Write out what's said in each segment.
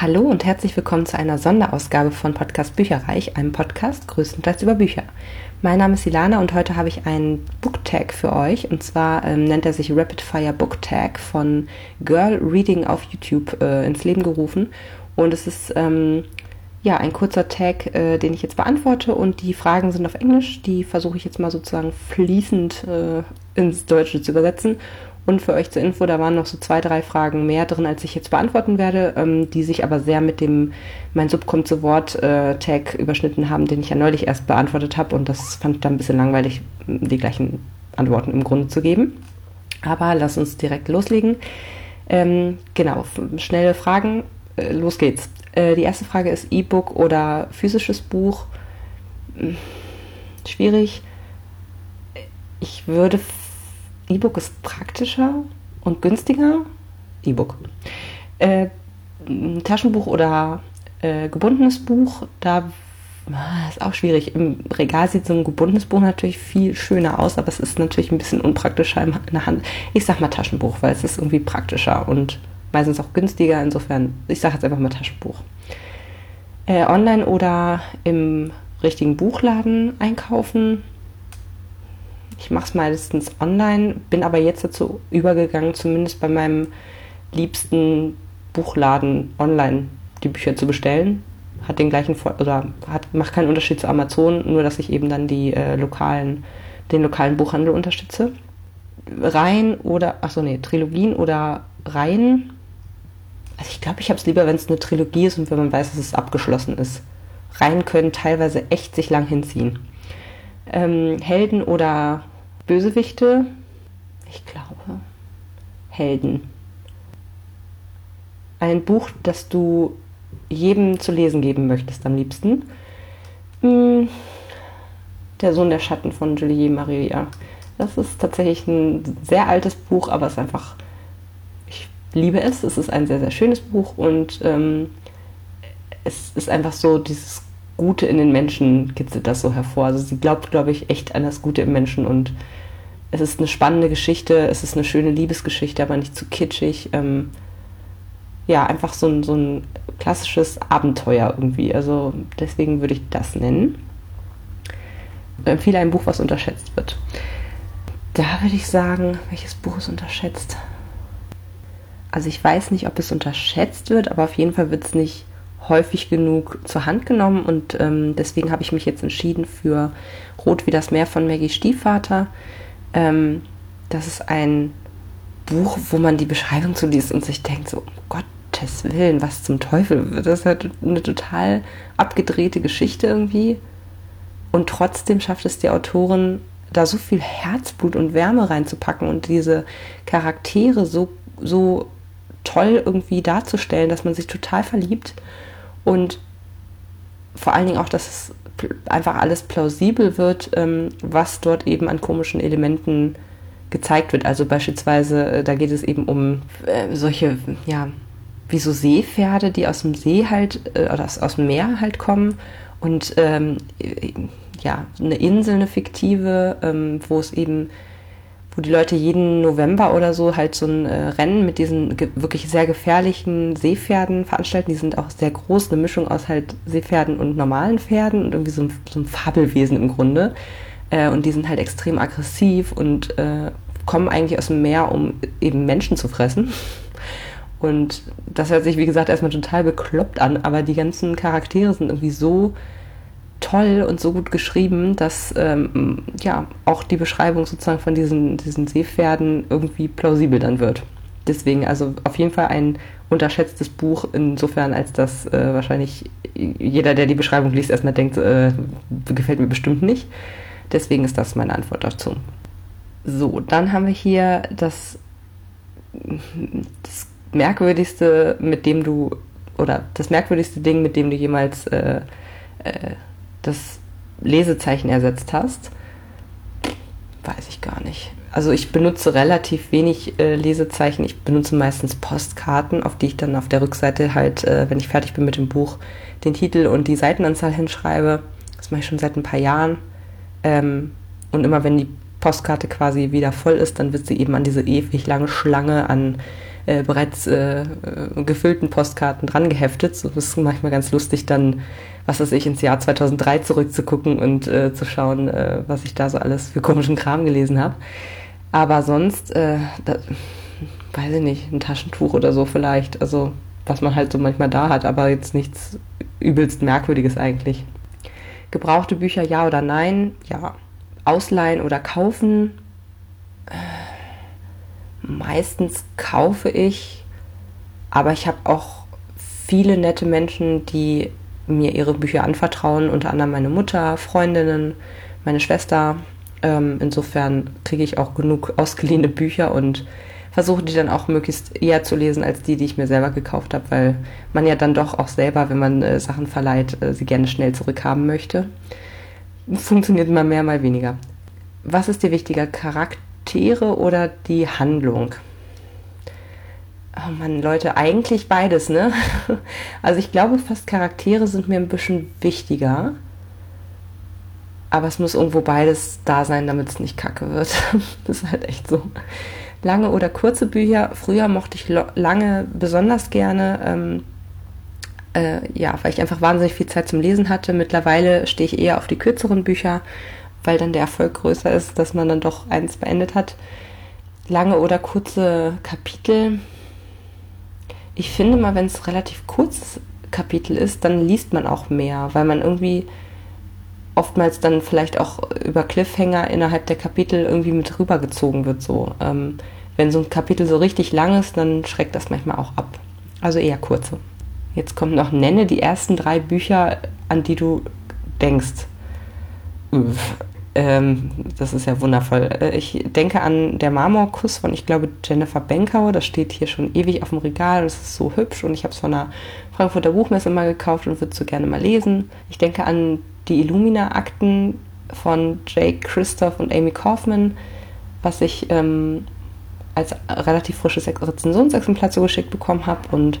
Hallo und herzlich willkommen zu einer Sonderausgabe von Podcast Bücherreich, einem Podcast größtenteils über Bücher. Mein Name ist Ilana und heute habe ich einen Booktag für euch. Und zwar ähm, nennt er sich Rapid Fire Booktag von Girl Reading auf YouTube äh, ins Leben gerufen. Und es ist ähm, ja ein kurzer Tag, äh, den ich jetzt beantworte. Und die Fragen sind auf Englisch, die versuche ich jetzt mal sozusagen fließend äh, ins Deutsche zu übersetzen und für euch zur Info, da waren noch so zwei, drei Fragen mehr drin, als ich jetzt beantworten werde, ähm, die sich aber sehr mit dem Mein Sub kommt zu Wort äh, überschnitten haben, den ich ja neulich erst beantwortet habe. Und das fand ich dann ein bisschen langweilig, die gleichen Antworten im Grunde zu geben. Aber lass uns direkt loslegen. Ähm, genau, schnelle Fragen. Äh, los geht's. Äh, die erste Frage ist E-Book oder physisches Buch. Hm, schwierig. Ich würde E-Book ist praktischer und günstiger. E-Book. Äh, Taschenbuch oder äh, gebundenes Buch, da ah, ist auch schwierig. Im Regal sieht so ein gebundenes Buch natürlich viel schöner aus, aber es ist natürlich ein bisschen unpraktischer in der Hand. Ich sag mal Taschenbuch, weil es ist irgendwie praktischer und meistens auch günstiger. Insofern, ich sage jetzt einfach mal Taschenbuch. Äh, online oder im richtigen Buchladen einkaufen ich mache es meistens online, bin aber jetzt dazu übergegangen, zumindest bei meinem liebsten Buchladen online die Bücher zu bestellen. Hat den gleichen oder hat, macht keinen Unterschied zu Amazon, nur dass ich eben dann die äh, lokalen, den lokalen Buchhandel unterstütze. Reihen oder, achso nee, Trilogien oder Reihen. Also ich glaube, ich habe es lieber, wenn es eine Trilogie ist und wenn man weiß, dass es abgeschlossen ist. Reihen können teilweise echt sich lang hinziehen. Ähm, Helden oder Bösewichte? Ich glaube, Helden. Ein Buch, das du jedem zu lesen geben möchtest am liebsten. Hm, der Sohn der Schatten von Julie Maria. Das ist tatsächlich ein sehr altes Buch, aber es ist einfach, ich liebe es. Es ist ein sehr, sehr schönes Buch und ähm, es ist einfach so dieses Gute in den Menschen kitzelt das so hervor. Also sie glaubt, glaube ich, echt an das Gute im Menschen und es ist eine spannende Geschichte, es ist eine schöne Liebesgeschichte, aber nicht zu kitschig. Ähm, ja, einfach so ein, so ein klassisches Abenteuer irgendwie. Also deswegen würde ich das nennen. Ich empfehle ein Buch, was unterschätzt wird. Da würde ich sagen, welches Buch ist unterschätzt? Also ich weiß nicht, ob es unterschätzt wird, aber auf jeden Fall wird es nicht häufig genug zur Hand genommen und ähm, deswegen habe ich mich jetzt entschieden für Rot wie das Meer von Maggie Stiefvater. Ähm, das ist ein Buch, wo man die Beschreibung zu liest und sich denkt, so, um Gottes Willen, was zum Teufel. Das ist halt eine total abgedrehte Geschichte irgendwie. Und trotzdem schafft es die Autorin, da so viel Herzblut und Wärme reinzupacken und diese Charaktere so, so toll irgendwie darzustellen, dass man sich total verliebt. Und vor allen Dingen auch, dass es einfach alles plausibel wird, ähm, was dort eben an komischen Elementen gezeigt wird. Also beispielsweise, äh, da geht es eben um äh, solche, ja, wie so Seepferde, die aus dem See halt, äh, oder aus, aus dem Meer halt kommen und ähm, ja, eine Insel, eine fiktive, ähm, wo es eben wo die Leute jeden November oder so halt so ein äh, Rennen mit diesen wirklich sehr gefährlichen Seepferden veranstalten. Die sind auch sehr groß, eine Mischung aus halt Seepferden und normalen Pferden und irgendwie so ein, so ein Fabelwesen im Grunde. Äh, und die sind halt extrem aggressiv und äh, kommen eigentlich aus dem Meer, um eben Menschen zu fressen. Und das hört sich, wie gesagt, erstmal total bekloppt an, aber die ganzen Charaktere sind irgendwie so toll und so gut geschrieben, dass ähm, ja auch die Beschreibung sozusagen von diesen, diesen Seepferden irgendwie plausibel dann wird. Deswegen also auf jeden Fall ein unterschätztes Buch, insofern als dass äh, wahrscheinlich jeder, der die Beschreibung liest, erstmal denkt, äh, gefällt mir bestimmt nicht. Deswegen ist das meine Antwort dazu. So, dann haben wir hier das, das merkwürdigste, mit dem du, oder das merkwürdigste Ding, mit dem du jemals äh, äh, das Lesezeichen ersetzt hast? Weiß ich gar nicht. Also ich benutze relativ wenig äh, Lesezeichen. Ich benutze meistens Postkarten, auf die ich dann auf der Rückseite halt, äh, wenn ich fertig bin mit dem Buch, den Titel und die Seitenanzahl hinschreibe. Das mache ich schon seit ein paar Jahren. Ähm, und immer wenn die Postkarte quasi wieder voll ist, dann wird sie eben an diese ewig lange Schlange an äh, bereits äh, gefüllten Postkarten dran geheftet. So ist manchmal ganz lustig, dann, was weiß ich, ins Jahr 2003 zurückzugucken und äh, zu schauen, äh, was ich da so alles für komischen Kram gelesen habe. Aber sonst, äh, da, weiß ich nicht, ein Taschentuch oder so vielleicht. Also, was man halt so manchmal da hat, aber jetzt nichts übelst Merkwürdiges eigentlich. Gebrauchte Bücher ja oder nein? Ja. Ausleihen oder kaufen? Meistens kaufe ich, aber ich habe auch viele nette Menschen, die mir ihre Bücher anvertrauen, unter anderem meine Mutter, Freundinnen, meine Schwester. Ähm, insofern kriege ich auch genug ausgeliehene Bücher und versuche die dann auch möglichst eher zu lesen als die, die ich mir selber gekauft habe, weil man ja dann doch auch selber, wenn man äh, Sachen verleiht, äh, sie gerne schnell zurückhaben möchte. Funktioniert mal mehr, mal weniger. Was ist dir wichtiger, Charaktere oder die Handlung? Oh Mann, Leute, eigentlich beides, ne? Also ich glaube, fast Charaktere sind mir ein bisschen wichtiger. Aber es muss irgendwo beides da sein, damit es nicht kacke wird. Das ist halt echt so lange oder kurze Bücher. Früher mochte ich lange besonders gerne, ähm, äh, ja, weil ich einfach wahnsinnig viel Zeit zum Lesen hatte. Mittlerweile stehe ich eher auf die kürzeren Bücher, weil dann der Erfolg größer ist, dass man dann doch eins beendet hat. Lange oder kurze Kapitel. Ich finde mal, wenn es relativ kurzes Kapitel ist, dann liest man auch mehr, weil man irgendwie oftmals dann vielleicht auch über Cliffhanger innerhalb der Kapitel irgendwie mit rübergezogen wird. So. Ähm, wenn so ein Kapitel so richtig lang ist, dann schreckt das manchmal auch ab. Also eher kurze. Jetzt kommt noch, nenne die ersten drei Bücher, an die du denkst. Ähm, das ist ja wundervoll. Äh, ich denke an Der Marmorkuss von, ich glaube, Jennifer Benkau. Das steht hier schon ewig auf dem Regal es ist so hübsch und ich habe es von einer Frankfurter Buchmesse mal gekauft und würde es so gerne mal lesen. Ich denke an die Illumina-Akten von Jake Christoph und Amy Kaufman, was ich ähm, als relativ frisches Rezensionsexemplar zugeschickt bekommen habe und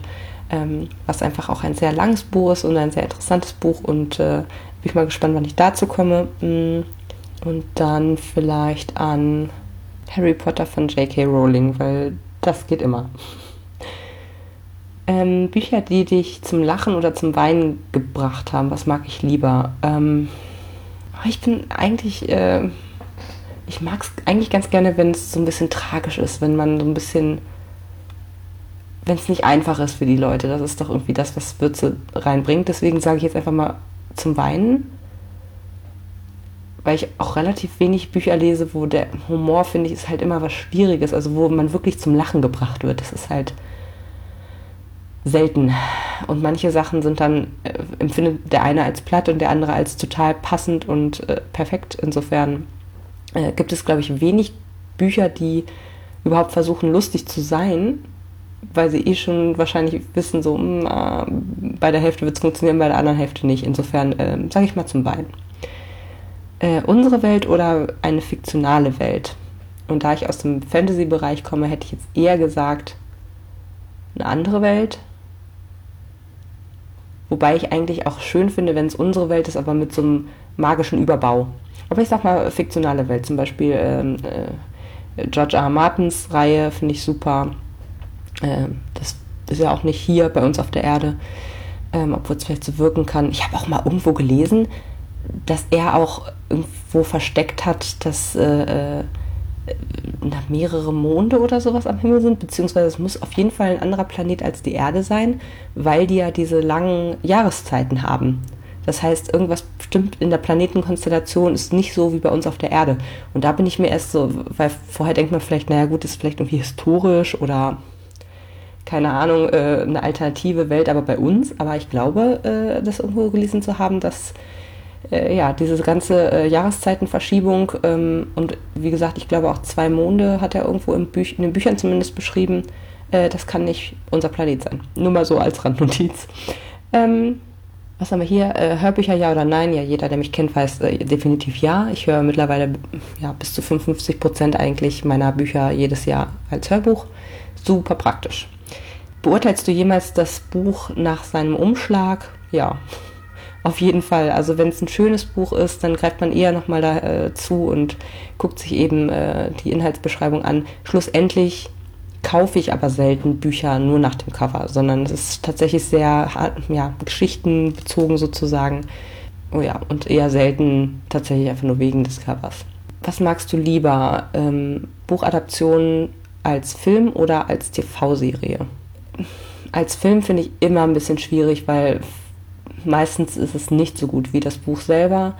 ähm, was einfach auch ein sehr langes Buch ist und ein sehr interessantes Buch und äh, bin ich mal gespannt, wann ich dazu komme. Mm, und dann vielleicht an Harry Potter von J.K. Rowling, weil das geht immer. Ähm, Bücher, die dich zum Lachen oder zum Weinen gebracht haben, was mag ich lieber? Ähm, ich bin eigentlich, äh, ich mag es eigentlich ganz gerne, wenn es so ein bisschen tragisch ist, wenn man so ein bisschen, wenn es nicht einfach ist für die Leute. Das ist doch irgendwie das, was Würze reinbringt. Deswegen sage ich jetzt einfach mal zum Weinen, weil ich auch relativ wenig Bücher lese, wo der Humor, finde ich, ist halt immer was Schwieriges, also wo man wirklich zum Lachen gebracht wird. Das ist halt selten. Und manche Sachen sind dann, äh, empfindet der eine als platt und der andere als total passend und äh, perfekt. Insofern äh, gibt es, glaube ich, wenig Bücher, die überhaupt versuchen, lustig zu sein, weil sie eh schon wahrscheinlich wissen, so mh, hm, bei der Hälfte wird es funktionieren, bei der anderen Hälfte nicht. Insofern ähm, sage ich mal zum Bein. Äh, unsere Welt oder eine fiktionale Welt? Und da ich aus dem Fantasy-Bereich komme, hätte ich jetzt eher gesagt, eine andere Welt, Wobei ich eigentlich auch schön finde, wenn es unsere Welt ist, aber mit so einem magischen Überbau. Aber ich sag mal fiktionale Welt, zum Beispiel ähm, äh, George R. R. Martins Reihe finde ich super. Ähm, das ist ja auch nicht hier bei uns auf der Erde, ähm, obwohl es vielleicht so wirken kann. Ich habe auch mal irgendwo gelesen, dass er auch irgendwo versteckt hat, dass äh, äh mehrere Monde oder sowas am Himmel sind, beziehungsweise es muss auf jeden Fall ein anderer Planet als die Erde sein, weil die ja diese langen Jahreszeiten haben. Das heißt, irgendwas bestimmt in der Planetenkonstellation ist nicht so wie bei uns auf der Erde. Und da bin ich mir erst so, weil vorher denkt man vielleicht, naja gut, ist vielleicht irgendwie historisch oder keine Ahnung, äh, eine alternative Welt, aber bei uns. Aber ich glaube, äh, das irgendwo gelesen zu haben, dass äh, ja, diese ganze äh, Jahreszeitenverschiebung ähm, und wie gesagt, ich glaube auch zwei Monde hat er irgendwo in, Büch in den Büchern zumindest beschrieben. Äh, das kann nicht unser Planet sein. Nur mal so als Randnotiz. Ähm, was haben wir hier? Äh, Hörbücher ja oder nein? Ja, jeder, der mich kennt, weiß äh, definitiv ja. Ich höre mittlerweile ja, bis zu 55 Prozent eigentlich meiner Bücher jedes Jahr als Hörbuch. Super praktisch. Beurteilst du jemals das Buch nach seinem Umschlag? Ja, auf jeden Fall. Also wenn es ein schönes Buch ist, dann greift man eher nochmal dazu äh, und guckt sich eben äh, die Inhaltsbeschreibung an. Schlussendlich kaufe ich aber selten Bücher nur nach dem Cover, sondern es ist tatsächlich sehr ja, geschichtenbezogen sozusagen. Oh ja, und eher selten tatsächlich einfach nur wegen des Covers. Was magst du lieber? Ähm, Buchadaptionen als Film oder als TV-Serie? Als Film finde ich immer ein bisschen schwierig, weil meistens ist es nicht so gut wie das Buch selber.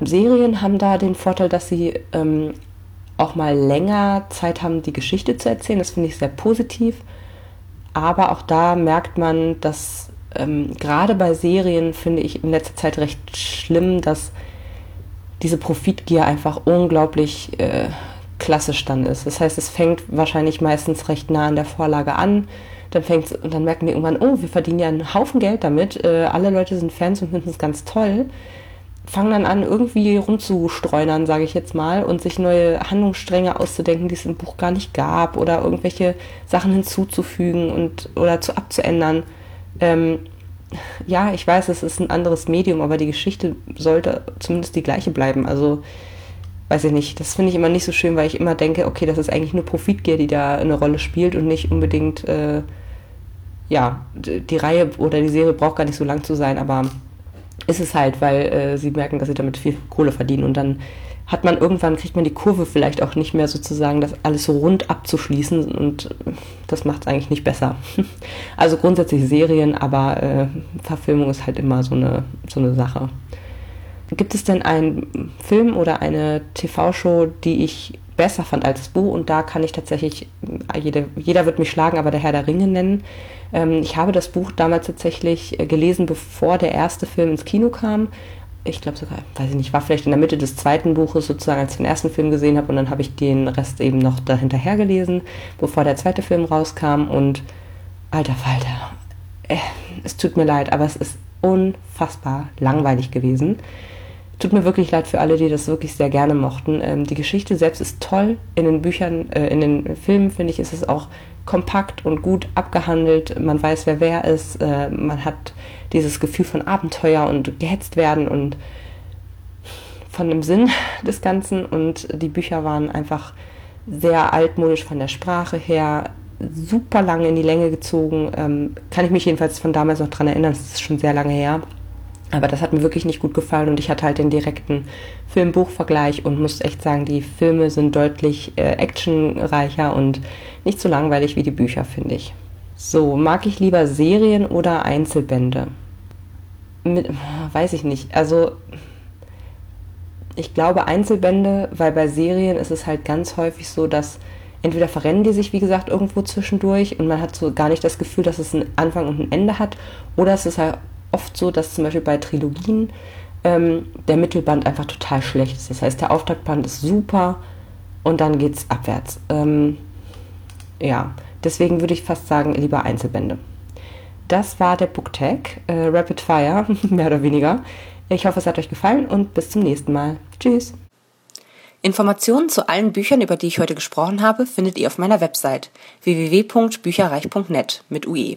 Serien haben da den Vorteil, dass sie ähm, auch mal länger Zeit haben, die Geschichte zu erzählen. Das finde ich sehr positiv. Aber auch da merkt man, dass ähm, gerade bei Serien finde ich in letzter Zeit recht schlimm, dass diese Profitgier einfach unglaublich äh, klassisch dann ist. Das heißt, es fängt wahrscheinlich meistens recht nah an der Vorlage an. Dann fängt's, und dann merken die irgendwann, oh, wir verdienen ja einen Haufen Geld damit. Äh, alle Leute sind Fans und finden es ganz toll fangen dann an, irgendwie rumzustreunern, sage ich jetzt mal, und sich neue Handlungsstränge auszudenken, die es im Buch gar nicht gab, oder irgendwelche Sachen hinzuzufügen und oder zu abzuändern. Ähm, ja, ich weiß, es ist ein anderes Medium, aber die Geschichte sollte zumindest die gleiche bleiben. Also, weiß ich nicht, das finde ich immer nicht so schön, weil ich immer denke, okay, das ist eigentlich nur Profitgier, die da eine Rolle spielt und nicht unbedingt, äh, ja, die Reihe oder die Serie braucht gar nicht so lang zu sein, aber ist es halt, weil äh, sie merken, dass sie damit viel Kohle verdienen und dann hat man irgendwann, kriegt man die Kurve vielleicht auch nicht mehr sozusagen, das alles so rund abzuschließen und das macht es eigentlich nicht besser. Also grundsätzlich Serien, aber äh, Verfilmung ist halt immer so eine, so eine Sache. Gibt es denn einen Film oder eine TV-Show, die ich besser fand als das Buch? Und da kann ich tatsächlich, jede, jeder wird mich schlagen, aber der Herr der Ringe nennen. Ähm, ich habe das Buch damals tatsächlich äh, gelesen, bevor der erste Film ins Kino kam. Ich glaube sogar, weiß ich nicht, war vielleicht in der Mitte des zweiten Buches sozusagen, als ich den ersten Film gesehen habe und dann habe ich den Rest eben noch dahinterher gelesen, bevor der zweite Film rauskam und alter Falter, äh, es tut mir leid, aber es ist unfassbar langweilig gewesen. Tut mir wirklich leid für alle, die das wirklich sehr gerne mochten. Ähm, die Geschichte selbst ist toll. In den Büchern, äh, in den Filmen finde ich, ist es auch kompakt und gut abgehandelt. Man weiß, wer wer ist. Äh, man hat dieses Gefühl von Abenteuer und gehetzt werden und von dem Sinn des Ganzen. Und die Bücher waren einfach sehr altmodisch von der Sprache her, super lange in die Länge gezogen. Ähm, kann ich mich jedenfalls von damals noch dran erinnern, das ist schon sehr lange her. Aber das hat mir wirklich nicht gut gefallen und ich hatte halt den direkten Film-Buch-Vergleich und muss echt sagen, die Filme sind deutlich äh, actionreicher und nicht so langweilig wie die Bücher, finde ich. So, mag ich lieber Serien oder Einzelbände? Mit, weiß ich nicht. Also, ich glaube Einzelbände, weil bei Serien ist es halt ganz häufig so, dass entweder verrennen die sich, wie gesagt, irgendwo zwischendurch und man hat so gar nicht das Gefühl, dass es einen Anfang und ein Ende hat. Oder es ist halt oft so, dass zum Beispiel bei Trilogien ähm, der Mittelband einfach total schlecht ist. Das heißt, der Auftaktband ist super und dann geht es abwärts. Ähm, ja, deswegen würde ich fast sagen, lieber Einzelbände. Das war der Booktag, äh, Rapid Fire, mehr oder weniger. Ich hoffe, es hat euch gefallen und bis zum nächsten Mal. Tschüss. Informationen zu allen Büchern, über die ich heute gesprochen habe, findet ihr auf meiner Website www.bücherreich.net mit UE.